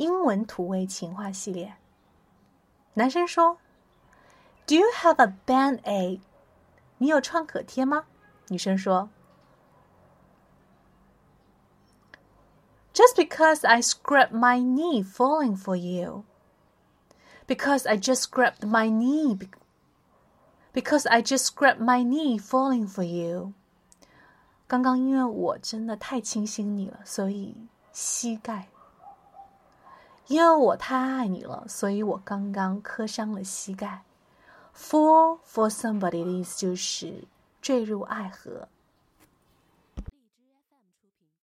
英文土味情话系列。男生说：“Do you have a band aid？” 你有创可贴吗？女生说：“Just because I scraped my knee falling for you. Because I just scraped my knee. Because I just scraped my knee falling for you.” 刚刚因为我真的太倾心你了，所以膝盖。因为我太爱你了，所以我刚刚磕伤了膝盖。Fall for somebody 的意思就是坠入爱河，